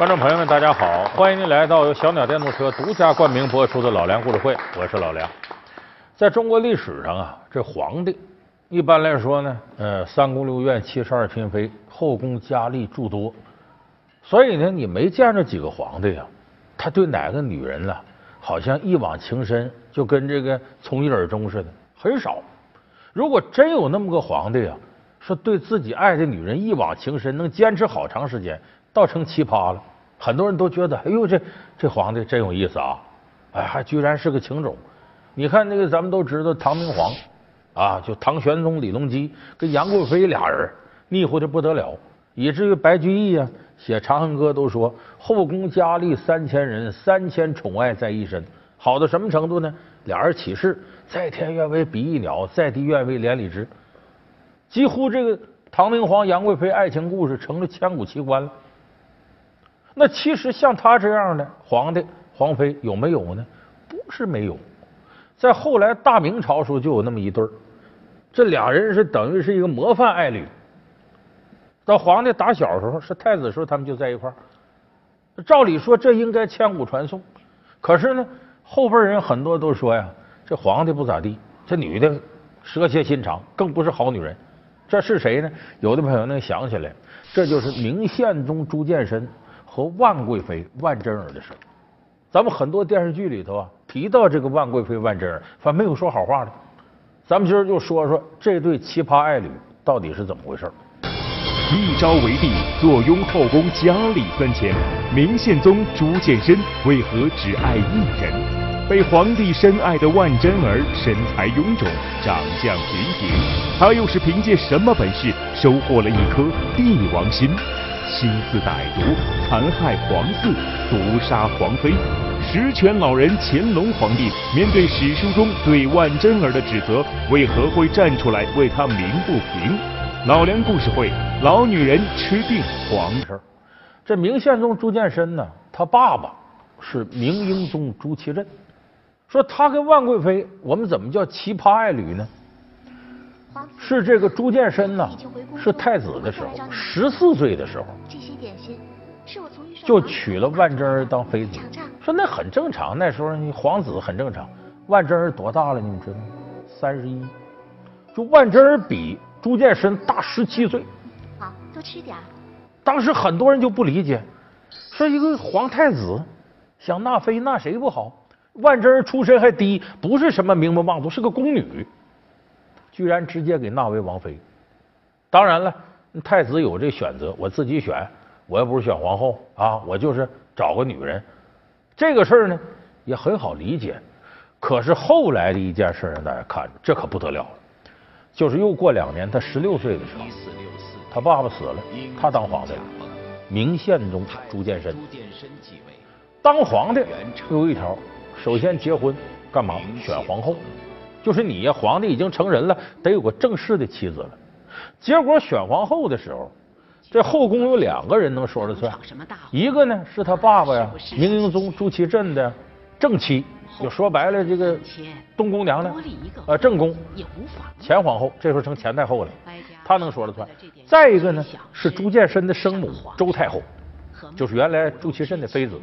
观众朋友们，大家好！欢迎您来到由小鸟电动车独家冠名播出的《老梁故事会》，我是老梁。在中国历史上啊，这皇帝一般来说呢，呃，三宫六院七十二嫔妃，后宫佳丽诸多，所以呢，你没见着几个皇帝啊，他对哪个女人呢，好像一往情深，就跟这个从一而终似的，很少。如果真有那么个皇帝啊，说对自己爱的女人一往情深，能坚持好长时间，倒成奇葩了。很多人都觉得，哎呦，这这皇帝真有意思啊！哎，还居然是个情种。你看那个，咱们都知道唐明皇啊，就唐玄宗李隆基跟杨贵妃俩人腻乎的不得了，以至于白居易啊写《长恨歌》都说后宫佳丽三千人，三千宠爱在一身。好到什么程度呢？俩人起誓，在天愿为比翼鸟，在地愿为连理枝。几乎这个唐明皇杨贵妃爱情故事成了千古奇观了。那其实像他这样的皇帝、皇妃有没有呢？不是没有，在后来大明朝时候就有那么一对儿，这俩人是等于是一个模范爱侣。到皇帝打小时候是太子时候，他们就在一块儿。照理说这应该千古传颂，可是呢，后辈人很多都说呀，这皇帝不咋地，这女的蛇蝎心肠，更不是好女人。这是谁呢？有的朋友能想起来，这就是明宪宗朱见深。和万贵妃万贞儿的事儿咱们很多电视剧里头啊提到这个万贵妃万贞儿，反正没有说好话的。咱们今儿就说说这对奇葩爱侣到底是怎么回事一朝为帝，坐拥后宫佳丽三千，明宪宗朱见深为何只爱一人？被皇帝深爱的万贞儿身材臃肿，长相平平，她又是凭借什么本事收获了一颗帝王心？心思歹毒，残害皇嗣，毒杀皇妃。十全老人乾隆皇帝面对史书中对万贞儿的指责，为何会站出来为他鸣不平？老梁故事会，老女人吃定皇上。这明宪宗朱见深呢，他爸爸是明英宗朱祁镇。说他跟万贵妃，我们怎么叫奇葩爱侣呢？是这个朱见深呢，是太子的时候，十四岁的时候，就娶了万贞儿当妃子。说那很正常，那时候你皇子很正常。万贞儿多大了？你们知道吗？三十一。就万贞儿比朱见深大十七岁。好，多吃点。当时很多人就不理解，说一个皇太子想纳妃纳谁不好？万贞儿出身还低，不是什么名门望族，是个宫女。居然直接给纳为王妃，当然了，太子有这选择，我自己选，我又不是选皇后啊，我就是找个女人。这个事儿呢也很好理解。可是后来的一件事让大家看，这可不得了了，就是又过两年，他十六岁的时候，他爸爸死了，他当皇帝了。明宪宗朱见深当皇帝有一条，首先结婚干嘛？选皇后。就是你呀，皇帝已经成人了，得有个正式的妻子了。结果选皇后的时候，这后宫有两个人能说了算，一个呢是他爸爸呀，明英宗朱祁镇的正妻，就说白了这个东宫娘娘，呃正宫，前皇后，这时候成前太后了，她能说了算。再一个呢是朱见深的生母周太后，就是原来朱祁镇的妃子。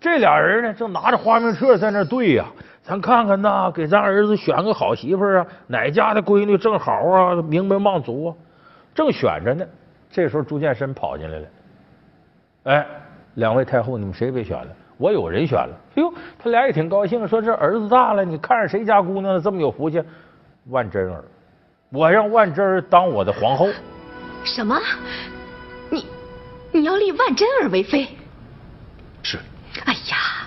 这俩人呢正拿着花名册在那对呀。咱看看呐，给咱儿子选个好媳妇儿啊！哪家的闺女正好啊，名门望族啊，正选着呢。这时候朱见深跑进来了，哎，两位太后，你们谁被选了？我有人选了。哎呦，他俩也挺高兴，说这儿子大了，你看上谁家姑娘了？这么有福气，万贞儿，我让万贞儿当我的皇后。什么？你你要立万贞儿为妃？是。哎呀，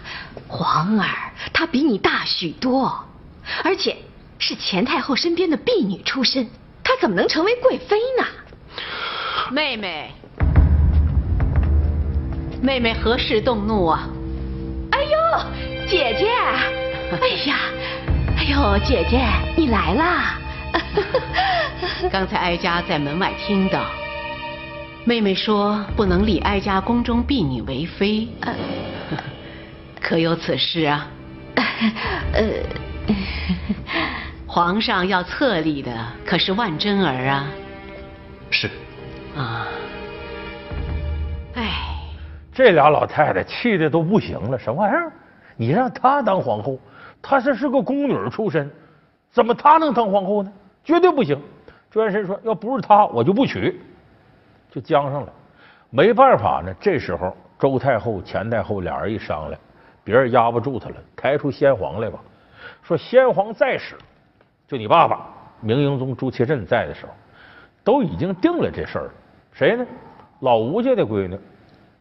皇儿。她比你大许多，而且是前太后身边的婢女出身，她怎么能成为贵妃呢？妹妹，妹妹何事动怒啊？哎呦，姐姐！哎呀，哎呦，姐姐，你来啦！刚才哀家在门外听到，妹妹说不能立哀家宫中婢女为妃，可有此事啊？呃，皇上要册立的可是万贞儿啊。是。啊。哎，这俩老太太气的都不行了，什么玩意儿？你让她当皇后，她这是个宫女出身，怎么她能当皇后呢？绝对不行！朱元深说，要不是她，我就不娶，就僵上了。没办法呢，这时候周太后、钱太后俩人一商量，别人压不住他了，抬出先皇来吧。说先皇在时，就你爸爸明英宗朱祁镇在的时候，都已经定了这事儿了。谁呢？老吴家的闺女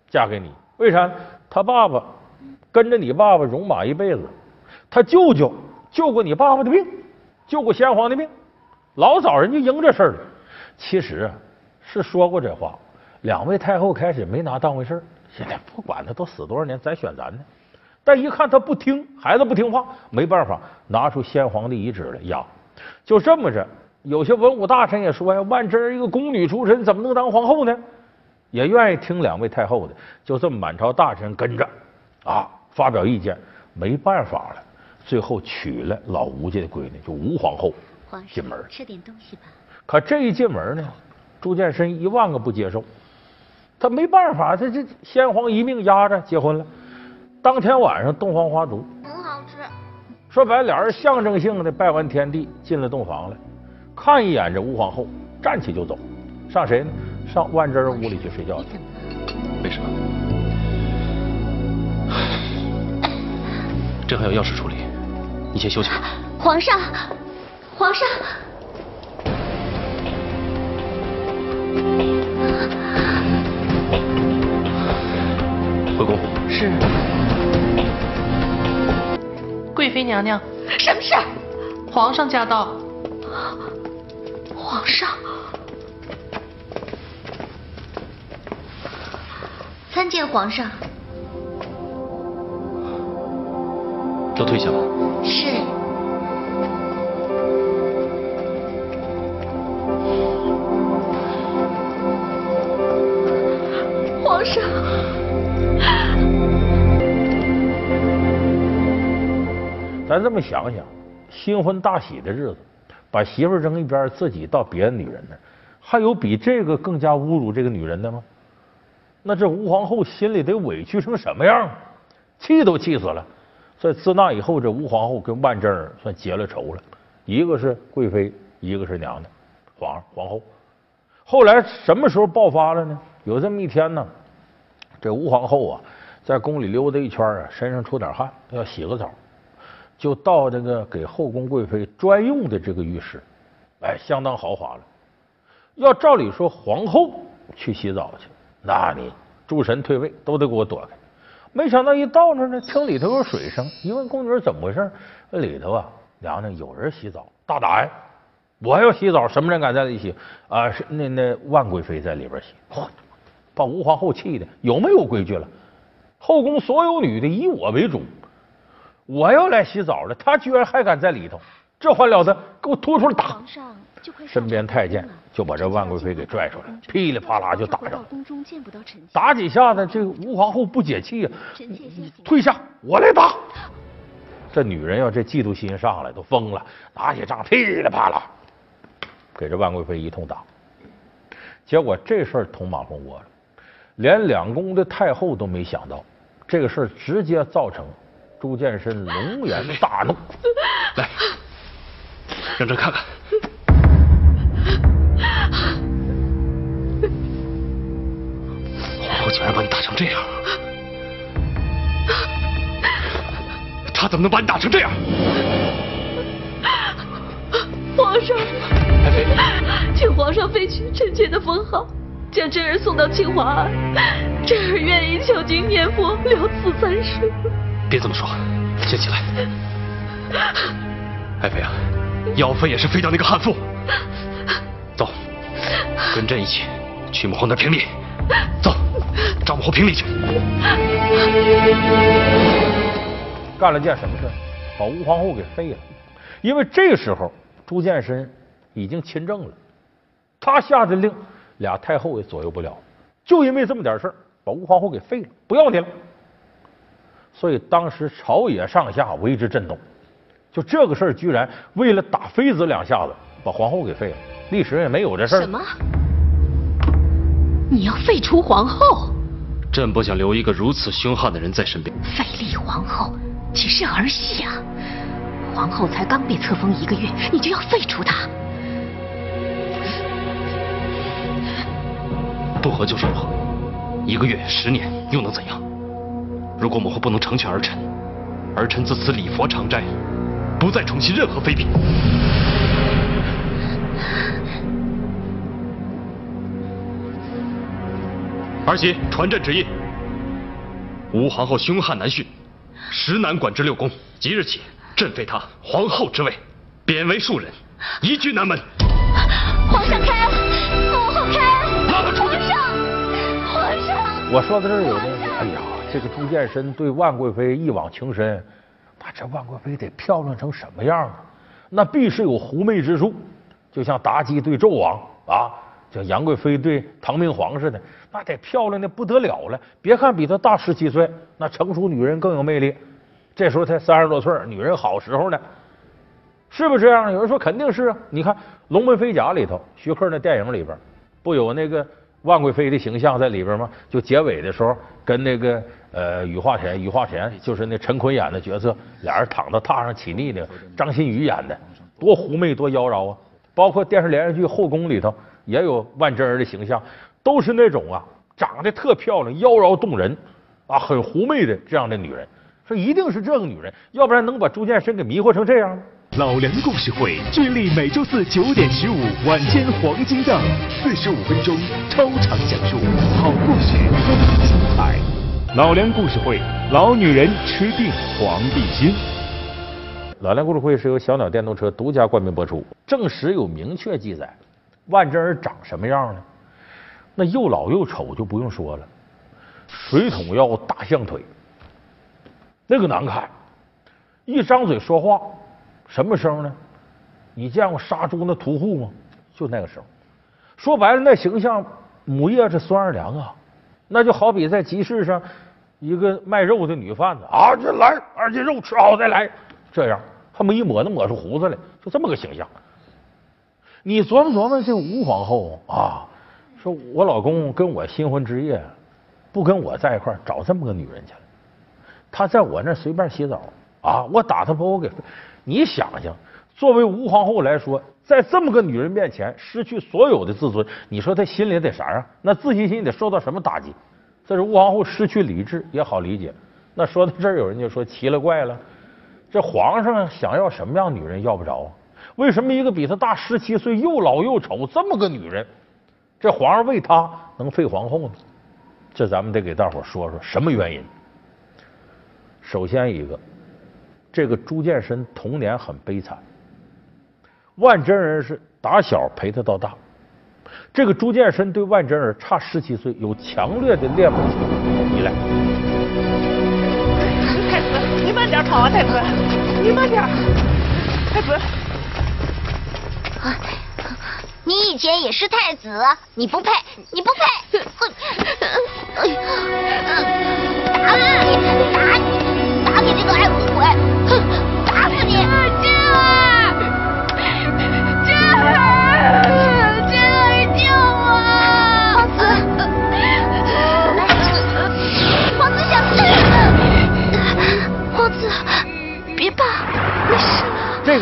嫁给你，为啥？他爸爸跟着你爸爸戎马一辈子，他舅舅救过你爸爸的命，救过先皇的命，老早人就应这事儿了。其实啊，是说过这话，两位太后开始没拿当回事儿，现在不管他都死多少年，咱选咱呢。但一看他不听，孩子不听话，没办法，拿出先皇的遗旨来压。就这么着，有些文武大臣也说呀：“万贞儿一个宫女出身，怎么能当皇后呢？”也愿意听两位太后的。就这么满朝大臣跟着啊发表意见，没办法了，最后娶了老吴家的闺女，就吴皇后进门。吃点东西吧。可这一进门呢，朱见深一万个不接受，他没办法，他这先皇一命压着结婚了。当天晚上，洞房花烛，很好吃。说白，俩人象征性的拜完天地，进了洞房了，看一眼这吴皇后，站起就走，上谁呢？上万贞屋里去睡觉去。为什么，朕还有要事处理，你先休息吧。皇上，皇上，贵妃娘娘，什么事？皇上驾到。皇上，参见皇上。都退下吧。是。咱这么想想，新婚大喜的日子，把媳妇扔一边，自己到别的女人那，还有比这个更加侮辱这个女人的吗？那这吴皇后心里得委屈成什么样？气都气死了。所以自那以后，这吴皇后跟万贞儿算结了仇了。一个是贵妃，一个是娘娘，皇上皇后。后来什么时候爆发了呢？有这么一天呢，这吴皇后啊，在宫里溜达一圈啊，身上出点汗，要洗个澡。就到这个给后宫贵妃专用的这个浴室，哎，相当豪华了。要照理说，皇后去洗澡去，那你诸神退位都得给我躲开。没想到一到那呢，听里头有水声，一问宫女怎么回事，那里头啊，娘娘有人洗澡，大胆！我要洗澡，什么人敢在里洗？啊，是那那万贵妃在里边洗，把吴皇后气的有没有规矩了？后宫所有女的以我为主。我要来洗澡了，他居然还敢在里头，这还了得！给我拖出来打！身边太监就把这万贵妃给拽出来，噼里啪啦就打上。打几下子，这吴皇后不解气呀，退下，我来打。这女人要这嫉妒心上来，都疯了，拿起仗噼里啪啦给这万贵妃一通打。结果这事儿捅马蜂窝了，连两宫的太后都没想到，这个事儿直接造成。朱见深龙 颜大怒，来，让朕看看，皇后竟然把你打成这样，她怎么能把你打成这样？皇上，请皇上废去臣妾的封号，将贞儿送到清华庵，贞儿愿意求经念佛，了此三生。别这么说，先起来。爱妃啊，要废也是废掉那个悍妇。走，跟朕一起去母后那评理。走，找母后评理去。干了件什么事？把吴皇后给废了。因为这时候朱见深已经亲政了，他下的令俩太后也左右不了。就因为这么点事把吴皇后给废了，不要你了。所以当时朝野上下为之震动，就这个事儿，居然为了打妃子两下子，把皇后给废了。历史也没有这事儿。什么？你要废除皇后？朕不想留一个如此凶悍的人在身边。废立皇后只是儿戏啊！皇后才刚被册封一个月，你就要废除她？不和就是不和，一个月、十年又能怎样？如果母后不能成全儿臣，儿臣自此礼佛常斋，不再宠信任何妃嫔。儿媳传朕旨意，吴皇后凶悍难驯，实难管制六宫。即日起，朕废她皇后之位，贬为庶人，移居南门。皇上开恩，母后开恩。拉他出去！皇上，皇上。我说的这儿有的这个朱见深对万贵妃一往情深，那这万贵妃得漂亮成什么样啊？那必是有狐媚之术，就像妲己对纣王啊，像杨贵妃对唐明皇似的，那得漂亮的不得了了。别看比她大十七岁，那成熟女人更有魅力。这时候才三十多岁，女人好时候呢，是不是这样？有人说肯定是啊。你看《龙门飞甲》里头，徐克那电影里边不有那个万贵妃的形象在里边吗？就结尾的时候跟那个呃雨化田，雨化田就是那陈坤演的角色，俩人躺在榻上起腻的，张馨予演的，多狐媚多妖娆啊！包括电视连续剧《后宫》里头也有万贞儿的形象，都是那种啊长得特漂亮、妖娆动人啊，很狐媚的这样的女人。说一定是这个女人，要不然能把朱见深给迷惑成这样吗？老梁故事会聚力每周四九点十五晚间黄金档，四十五分钟超长讲述好故事更精彩。老梁故事会，老女人吃定皇帝心。老梁故事会是由小鸟电动车独家冠名播出，正史有明确记载，万贞儿长什么样呢？那又老又丑就不用说了，水桶腰、大象腿。那个难看，一张嘴说话，什么声呢？你见过杀猪那屠户吗？就那个声。说白了，那形象母夜是孙二娘啊，那就好比在集市上一个卖肉的女贩子啊，这来二斤肉吃好再来，这样他们一抹能抹出胡子来，就这么个形象。你琢磨琢磨，这吴皇后啊，说我老公跟我新婚之夜不跟我在一块找这么个女人去了。他在我那随便洗澡啊，我打他把我给，你想想，作为吴皇后来说，在这么个女人面前失去所有的自尊，你说她心里得啥样？那自信心得受到什么打击？这是吴皇后失去理智也好理解。那说到这儿，有人就说奇了怪了，这皇上想要什么样女人要不着啊？为什么一个比他大十七岁又老又丑这么个女人，这皇上为她能废皇后呢？这咱们得给大伙说说什么原因。首先一个，这个朱见深童年很悲惨，万贞儿是打小陪他到大。这个朱见深对万贞儿差十七岁，有强烈的恋母情依赖。太子，你慢点跑啊！太子，你慢点。太子，啊你以前也是太子，你不配，你不配！哼！打你，打你！打你这个爱哭鬼！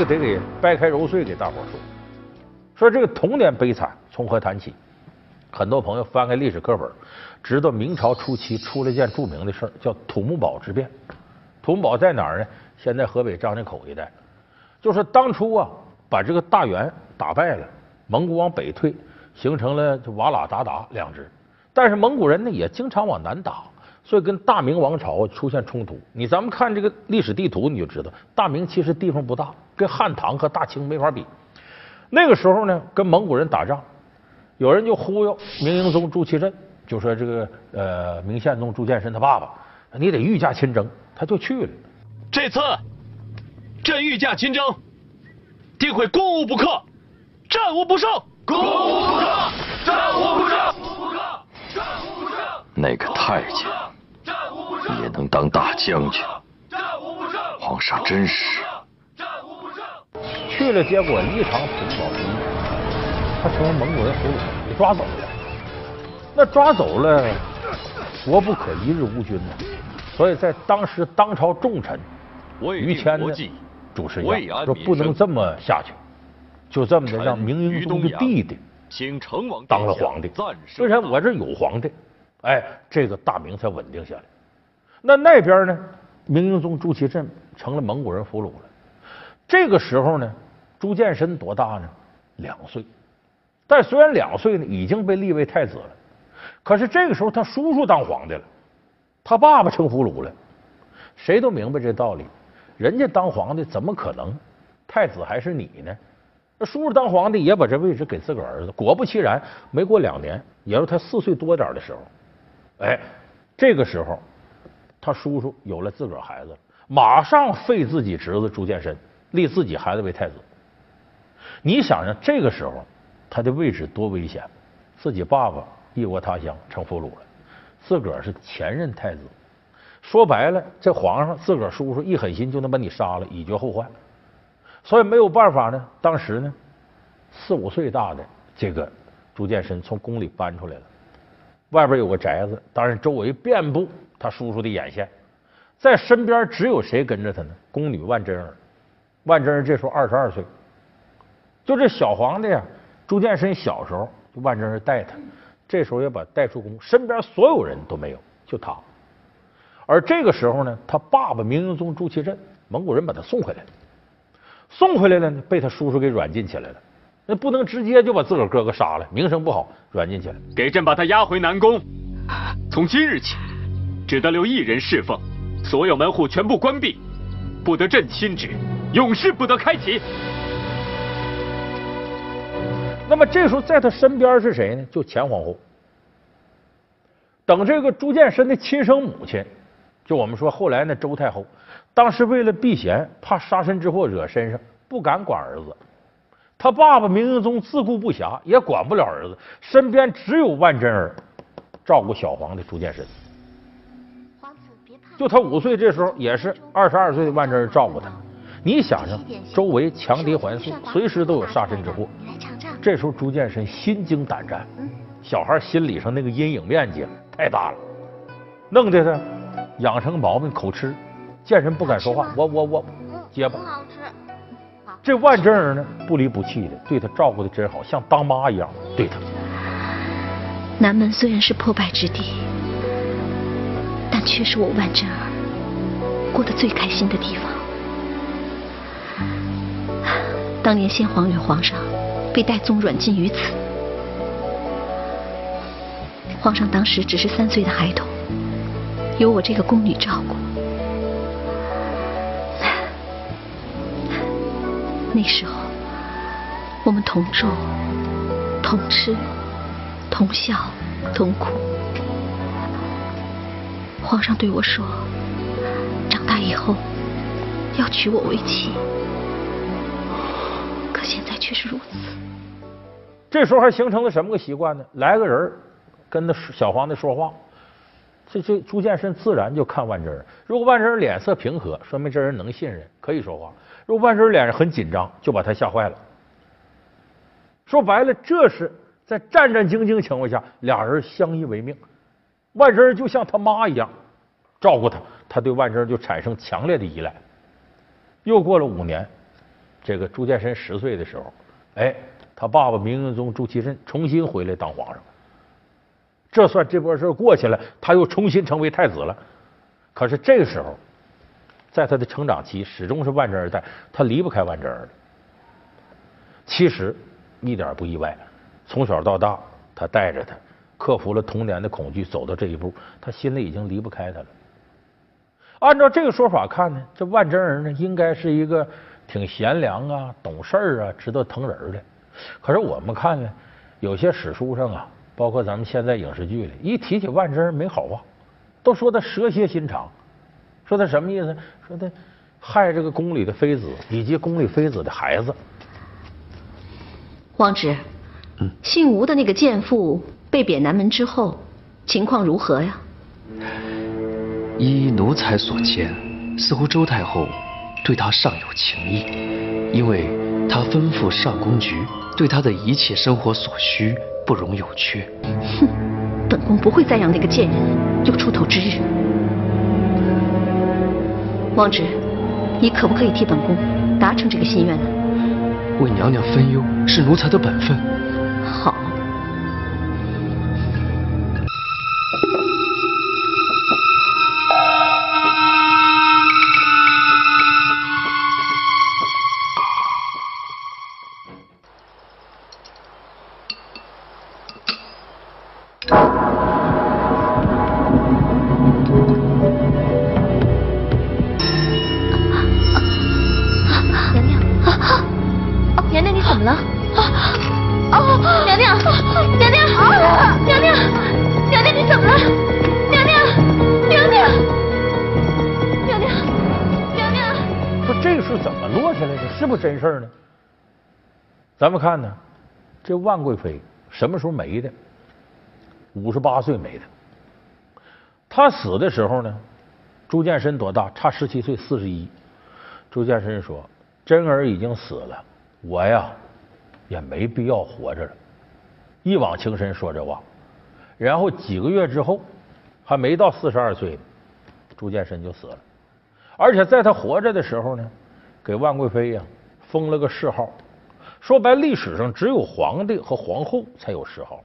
得给掰开揉碎给大伙说，说这个童年悲惨从何谈起？很多朋友翻开历史课本，知道明朝初期出了件著名的事儿，叫土木堡之变。土木堡在哪儿呢？现在河北张家口一带。就是当初啊，把这个大元打败了，蒙古往北退，形成了瓦剌鞑靼两支。但是蒙古人呢也经常往南打，所以跟大明王朝出现冲突。你咱们看这个历史地图，你就知道，大明其实地方不大，跟汉唐和大清没法比。那个时候呢，跟蒙古人打仗，有人就忽悠明英宗朱祁镇，就说这个呃明宪宗朱见深他爸爸，你得御驾亲征。他就去了。这次朕御驾亲征，定会攻无不克，战无不胜。攻无不克，战无不胜。那个太监也能当大将军，皇上真是。去了，结果一场土木堡之役，他成为蒙古人俘虏，给抓走了。那抓走了，国不可一日无君呐。所以在当时当朝重臣于谦呢主持一样，说不能这么下去，就这么的让明英宗的弟弟当了皇帝。虽然我这有皇帝，哎，这个大明才稳定下来。那那边呢，明英宗朱祁镇成了蒙古人俘虏了。这个时候呢，朱见深多大呢？两岁。但虽然两岁呢，已经被立为太子了，可是这个时候他叔叔当皇帝了，他爸爸成俘虏了。谁都明白这道理。人家当皇帝怎么可能？太子还是你呢？那叔叔当皇帝也把这位置给自个儿子。果不其然，没过两年，也就是他四岁多点的时候，哎，这个时候他叔叔有了自个儿孩子，马上废自己侄子朱见深，立自己孩子为太子。你想想，这个时候他的位置多危险！自己爸爸异国他乡成俘虏了，自个儿是前任太子。说白了，这皇上自个儿叔叔一狠心就能把你杀了，以绝后患。所以没有办法呢。当时呢，四五岁大的这个朱见深从宫里搬出来了，外边有个宅子，当然周围遍布他叔叔的眼线，在身边只有谁跟着他呢？宫女万贞儿。万贞儿这时候二十二岁，就这小皇帝啊，朱见深小时候就万贞儿带他，这时候也把带出宫，身边所有人都没有，就他。而这个时候呢，他爸爸明英宗朱祁镇，蒙古人把他送回来了，送回来了呢，被他叔叔给软禁起来了。那不能直接就把自个儿哥哥杀了，名声不好，软禁起来。给朕把他押回南宫。从今日起，只得留一人侍奉，所有门户全部关闭，不得朕亲旨，永世不得开启。那么这时候在他身边是谁呢？就前皇后。等这个朱见深的亲生母亲。就我们说，后来那周太后，当时为了避嫌，怕杀身之祸惹身上，不敢管儿子。他爸爸明英宗自顾不暇，也管不了儿子，身边只有万贞儿照顾小皇帝朱见深。就他五岁这时候，也是二十二岁的万贞儿照顾他。你想想，周围强敌环伺，随时都有杀身之祸。这时候朱见深心惊胆战，小孩心理上那个阴影面积太大了，弄得他。养成毛病，口吃，见人不敢说话。我我我，结巴。好吃。这万贞儿呢，不离不弃的，对他照顾的真好，像当妈一样对他。南门虽然是破败之地，但却是我万贞儿过得最开心的地方。当年先皇与皇上被戴宗软禁于此，皇上当时只是三岁的孩童。有我这个宫女照顾，那时候我们同住、同吃、同笑、同哭。皇上对我说：“长大以后要娶我为妻。”可现在却是如此。这时候还形成了什么个习惯呢？来个人跟那小皇帝说话。这这朱见深自然就看万贞儿，如果万贞儿脸色平和，说明这人能信任，可以说话；如果万贞儿脸上很紧张，就把他吓坏了。说白了，这是在战战兢兢情况下，俩人相依为命。万贞儿就像他妈一样照顾他，他对万贞儿就产生强烈的依赖。又过了五年，这个朱见深十岁的时候，哎，他爸爸明英宗朱祁镇重新回来当皇上。这算这波事过去了，他又重新成为太子了。可是这个时候，在他的成长期，始终是万贞儿带，他离不开万贞儿其实一点不意外，从小到大，他带着他，克服了童年的恐惧，走到这一步，他心里已经离不开他了。按照这个说法看呢，这万贞儿呢，应该是一个挺贤良啊、懂事儿啊、知道疼人的。可是我们看呢，有些史书上啊。包括咱们现在影视剧里，一提起万贞没好话，都说他蛇蝎心肠，说他什么意思？说他害这个宫里的妃子以及宫里妃子的孩子。王直，嗯，姓吴的那个贱妇被贬南门之后，情况如何呀？依奴才所见，似乎周太后对她尚有情意，因为她吩咐上宫局对她的一切生活所需。不容有缺。哼，本宫不会再让那个贱人有出头之日。王直，你可不可以替本宫达成这个心愿呢？为娘娘分忧是奴才的本分。好。咱们看呢，这万贵妃什么时候没的？五十八岁没的。她死的时候呢，朱见深多大？差十七岁，四十一。朱见深说：“真儿已经死了，我呀也没必要活着了。”一往情深说这话。然后几个月之后，还没到四十二岁呢，朱见深就死了。而且在他活着的时候呢，给万贵妃呀。封了个谥号，说白，历史上只有皇帝和皇后才有谥号。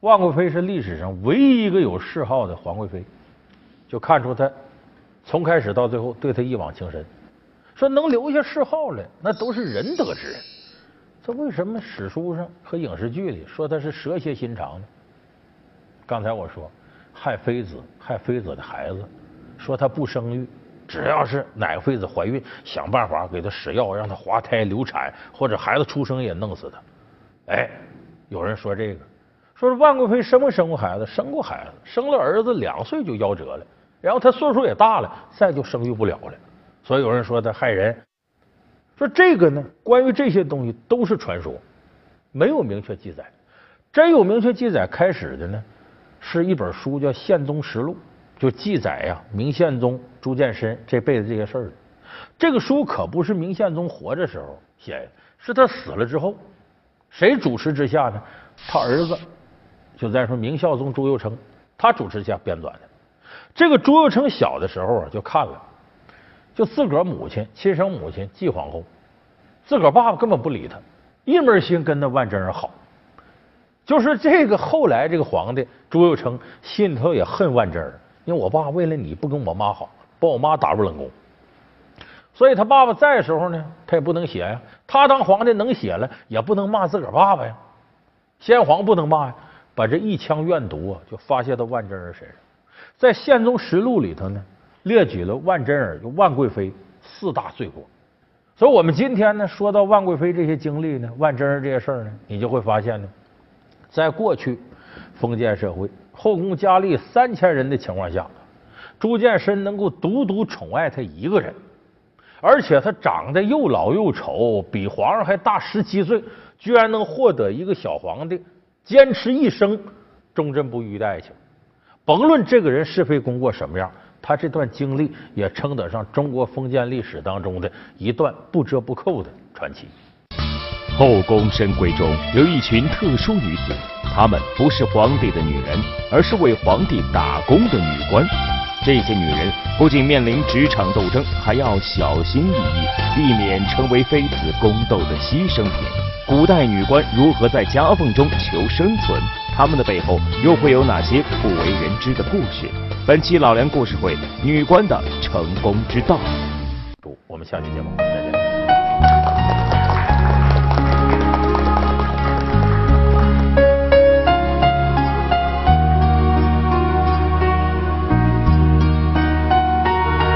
万贵妃是历史上唯一一个有谥号的皇贵妃，就看出她从开始到最后对她一往情深。说能留下谥号来，那都是仁德之人。这为什么史书上和影视剧里说她是蛇蝎心肠呢？刚才我说害妃子，害妃子的孩子，说她不生育。只要是哪个妃子怀孕，想办法给她使药，让她滑胎流产，或者孩子出生也弄死她。哎，有人说这个，说是万贵妃生没生过孩子？生过孩子，生了儿子两岁就夭折了，然后她岁数也大了，再就生育不了了。所以有人说她害人。说这个呢，关于这些东西都是传说，没有明确记载。真有明确记载开始的呢，是一本书叫《宪宗实录》。就记载呀，明宪宗朱见深这辈子这些事儿。这个书可不是明宪宗活着时候写的，是他死了之后，谁主持之下呢？他儿子，就在说明孝宗朱佑樘，他主持下编纂的。这个朱佑樘小的时候啊，就看了，就自个儿母亲亲生母亲继皇后，自个儿爸爸根本不理他，一门心跟那万贞儿好。就是这个后来这个皇帝朱佑樘心里头也恨万贞儿。因为我爸为了你不跟我妈好，把我妈打入冷宫，所以他爸爸在的时候呢，他也不能写呀。他当皇帝能写了，也不能骂自个儿爸爸呀。先皇不能骂呀，把这一腔怨毒啊，就发泄到万贞儿身上。在《宪宗实录》里头呢，列举了万贞儿就万贵妃四大罪过。所以，我们今天呢，说到万贵妃这些经历呢，万贞儿这些事儿呢，你就会发现呢，在过去封建社会。后宫佳丽三千人的情况下，朱见深能够独独宠爱他一个人，而且他长得又老又丑，比皇上还大十七岁，居然能获得一个小皇帝坚持一生忠贞不渝的爱情。甭论这个人是非功过什么样，他这段经历也称得上中国封建历史当中的一段不折不扣的传奇。后宫深闺中有一群特殊女子。她们不是皇帝的女人，而是为皇帝打工的女官。这些女人不仅面临职场斗争，还要小心翼翼，避免成为妃子宫斗的牺牲品。古代女官如何在夹缝中求生存？她们的背后又会有哪些不为人知的故事？本期老梁故事会：女官的成功之道。不我们下期节目再见。